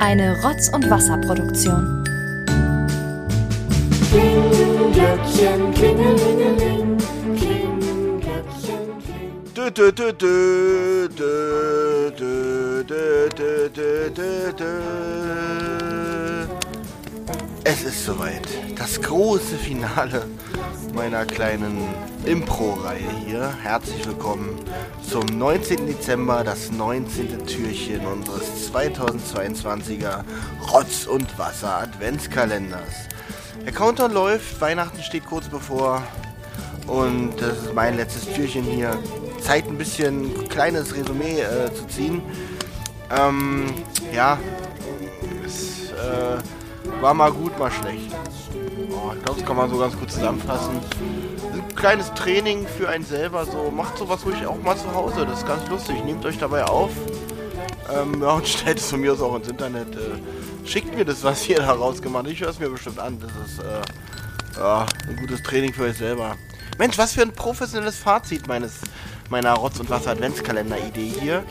Eine Rotz- und Wasserproduktion. Glöckchen, klingelingeling, kling, Glöckchen, kling. Dö, dö, dö, dö, dö, dö, dö, dö, dö, dö, dö. Es ist soweit. Das große Finale meiner kleinen Impro-Reihe hier. Herzlich willkommen zum 19. Dezember, das 19. Türchen unseres 2022er Rotz- und Wasser-Adventskalenders. Der Countdown läuft, Weihnachten steht kurz bevor und das ist mein letztes Türchen hier. Zeit ein bisschen ein kleines Resümee äh, zu ziehen. Ähm, ja, es äh, war mal gut, mal schlecht. Ich glaube, das kann man so ganz gut zusammenfassen. Ein kleines Training für einen selber, so macht sowas ruhig auch mal zu Hause. Das ist ganz lustig. Nehmt euch dabei auf. Ähm, ja, und stellt es von mir aus auch ins Internet. Äh, schickt mir das, was ihr da rausgemacht habt. Ich höre es mir bestimmt an. Das ist äh, ja, ein gutes Training für euch selber. Mensch, was für ein professionelles Fazit meines meiner Rotz- und Wasser-Adventskalender-Idee hier.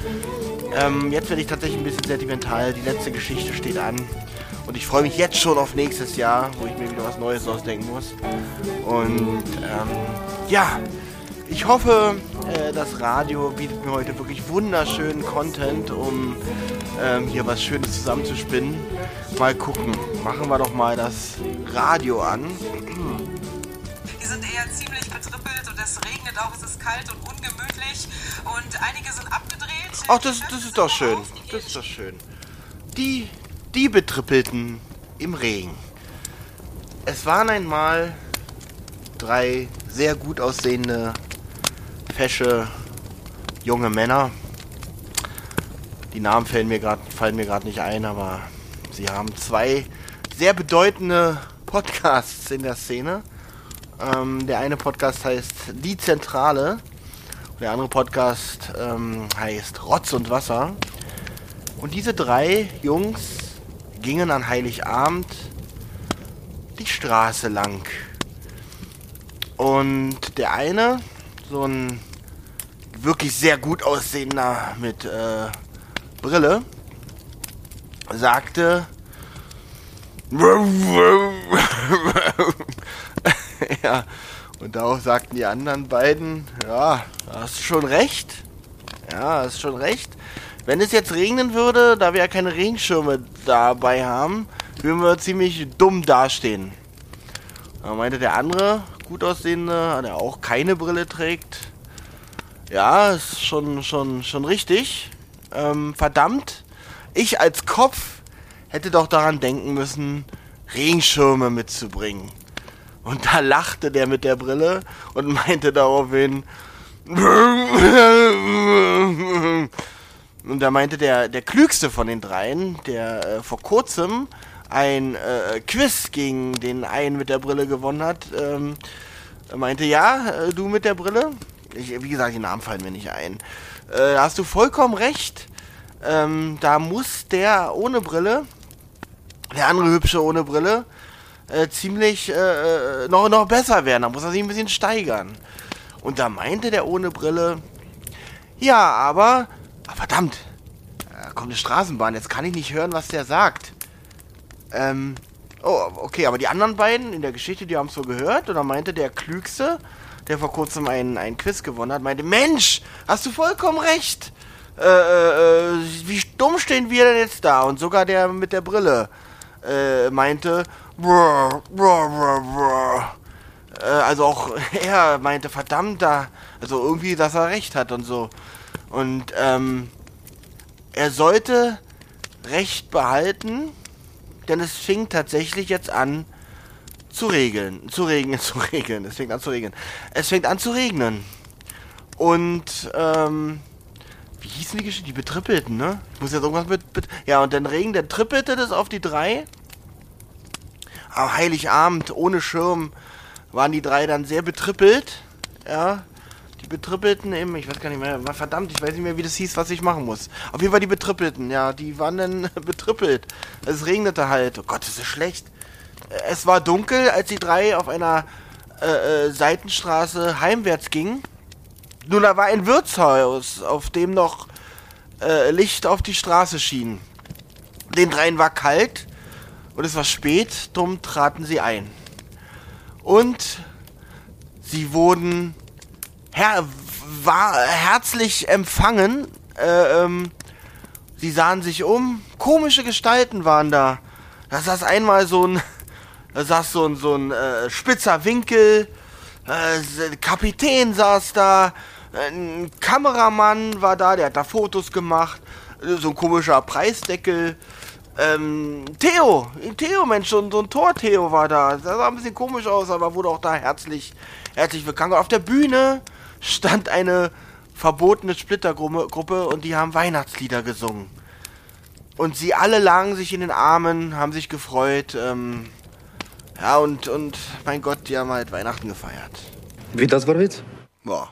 Ähm, jetzt werde ich tatsächlich ein bisschen sentimental. Die letzte Geschichte steht an. Und ich freue mich jetzt schon auf nächstes Jahr, wo ich mir wieder was Neues ausdenken muss. Und ähm, ja, ich hoffe, äh, das Radio bietet mir heute wirklich wunderschönen Content, um ähm, hier was Schönes zusammenzuspinnen. Mal gucken. Machen wir doch mal das Radio an. Wir sind eher ziemlich betrippelt und es regnet auch, es ist kalt und ungemütlich und einige sind abgedreht. Ach, das, das ist doch schön. Das ist doch schön. Die, die Betrippelten im Regen. Es waren einmal drei sehr gut aussehende, fesche, junge Männer. Die Namen fallen mir gerade nicht ein, aber sie haben zwei sehr bedeutende Podcasts in der Szene. Ähm, der eine Podcast heißt Die Zentrale. Der andere Podcast ähm, heißt Rotz und Wasser. Und diese drei Jungs gingen an Heiligabend die Straße lang. Und der eine, so ein wirklich sehr gut aussehender mit äh, Brille, sagte, ja, und darauf sagten die anderen beiden, ja, hast du schon recht. Ja, hast schon recht. Wenn es jetzt regnen würde, da wir ja keine Regenschirme dabei haben, würden wir ziemlich dumm dastehen. Da meinte der andere, gut aussehende, der auch keine Brille trägt. Ja, ist schon, schon, schon richtig. Ähm, verdammt, ich als Kopf hätte doch daran denken müssen, Regenschirme mitzubringen. Und da lachte der mit der Brille und meinte daraufhin. Und da meinte der, der klügste von den dreien, der äh, vor kurzem ein äh, Quiz gegen den einen mit der Brille gewonnen hat, ähm, meinte, ja, äh, du mit der Brille? Ich, wie gesagt, die Namen fallen mir nicht ein. Äh, da hast du vollkommen recht. Ähm, da muss der ohne Brille, der andere hübsche ohne Brille, äh, ziemlich äh, äh, noch, noch besser werden. Da muss er sich ein bisschen steigern. Und da meinte der ohne Brille, ja, aber, ah, verdammt, da kommt eine Straßenbahn, jetzt kann ich nicht hören, was der sagt. Ähm, oh, okay, aber die anderen beiden in der Geschichte, die haben es so gehört. Und dann meinte der Klügste, der vor kurzem einen, einen Quiz gewonnen hat, meinte, Mensch, hast du vollkommen recht. Äh, äh, wie dumm stehen wir denn jetzt da? Und sogar der mit der Brille äh, meinte, brr, brr, brr, brr. Äh, also auch er meinte, verdammt, da, also irgendwie, dass er recht hat und so. Und ähm, er sollte Recht behalten, denn es fing tatsächlich jetzt an zu regeln, zu regnen, zu regeln. Es fängt an zu regnen. Es fängt an zu regnen. Und ähm, wie hießen die Geschichte? Die betrippelten, ne? Ich muss jetzt irgendwas mit, mit ja und dann Regen, der trippelte das auf die drei. Am Heiligabend ohne Schirm waren die drei dann sehr betrippelt, ja. Die betrippelten im, ich weiß gar nicht mehr, verdammt, ich weiß nicht mehr, wie das hieß, was ich machen muss. Auf jeden Fall die betrippelten, ja, die waren dann betrippelt. Es regnete halt. Oh Gott, das ist schlecht. Es war dunkel, als die drei auf einer äh, äh, Seitenstraße heimwärts gingen. Nun, da war ein Wirtshaus, auf dem noch äh, Licht auf die Straße schien. Den dreien war kalt und es war spät, drum traten sie ein. Und sie wurden her war herzlich empfangen. Äh, ähm, sie sahen sich um. Komische Gestalten waren da. Da saß einmal so ein, da saß so ein, so ein äh, spitzer Winkel. Äh, Kapitän saß da. Ein Kameramann war da, der hat da Fotos gemacht. So ein komischer Preisdeckel. Ähm, Theo, Theo, Mensch, so, so ein Tor-Theo war da. Das sah ein bisschen komisch aus, aber wurde auch da herzlich, herzlich willkommen. Auf der Bühne stand eine verbotene Splittergruppe und die haben Weihnachtslieder gesungen. Und sie alle lagen sich in den Armen, haben sich gefreut. Ähm, ja, und, und mein Gott, die haben halt Weihnachten gefeiert. Wie das war Witz? Boah.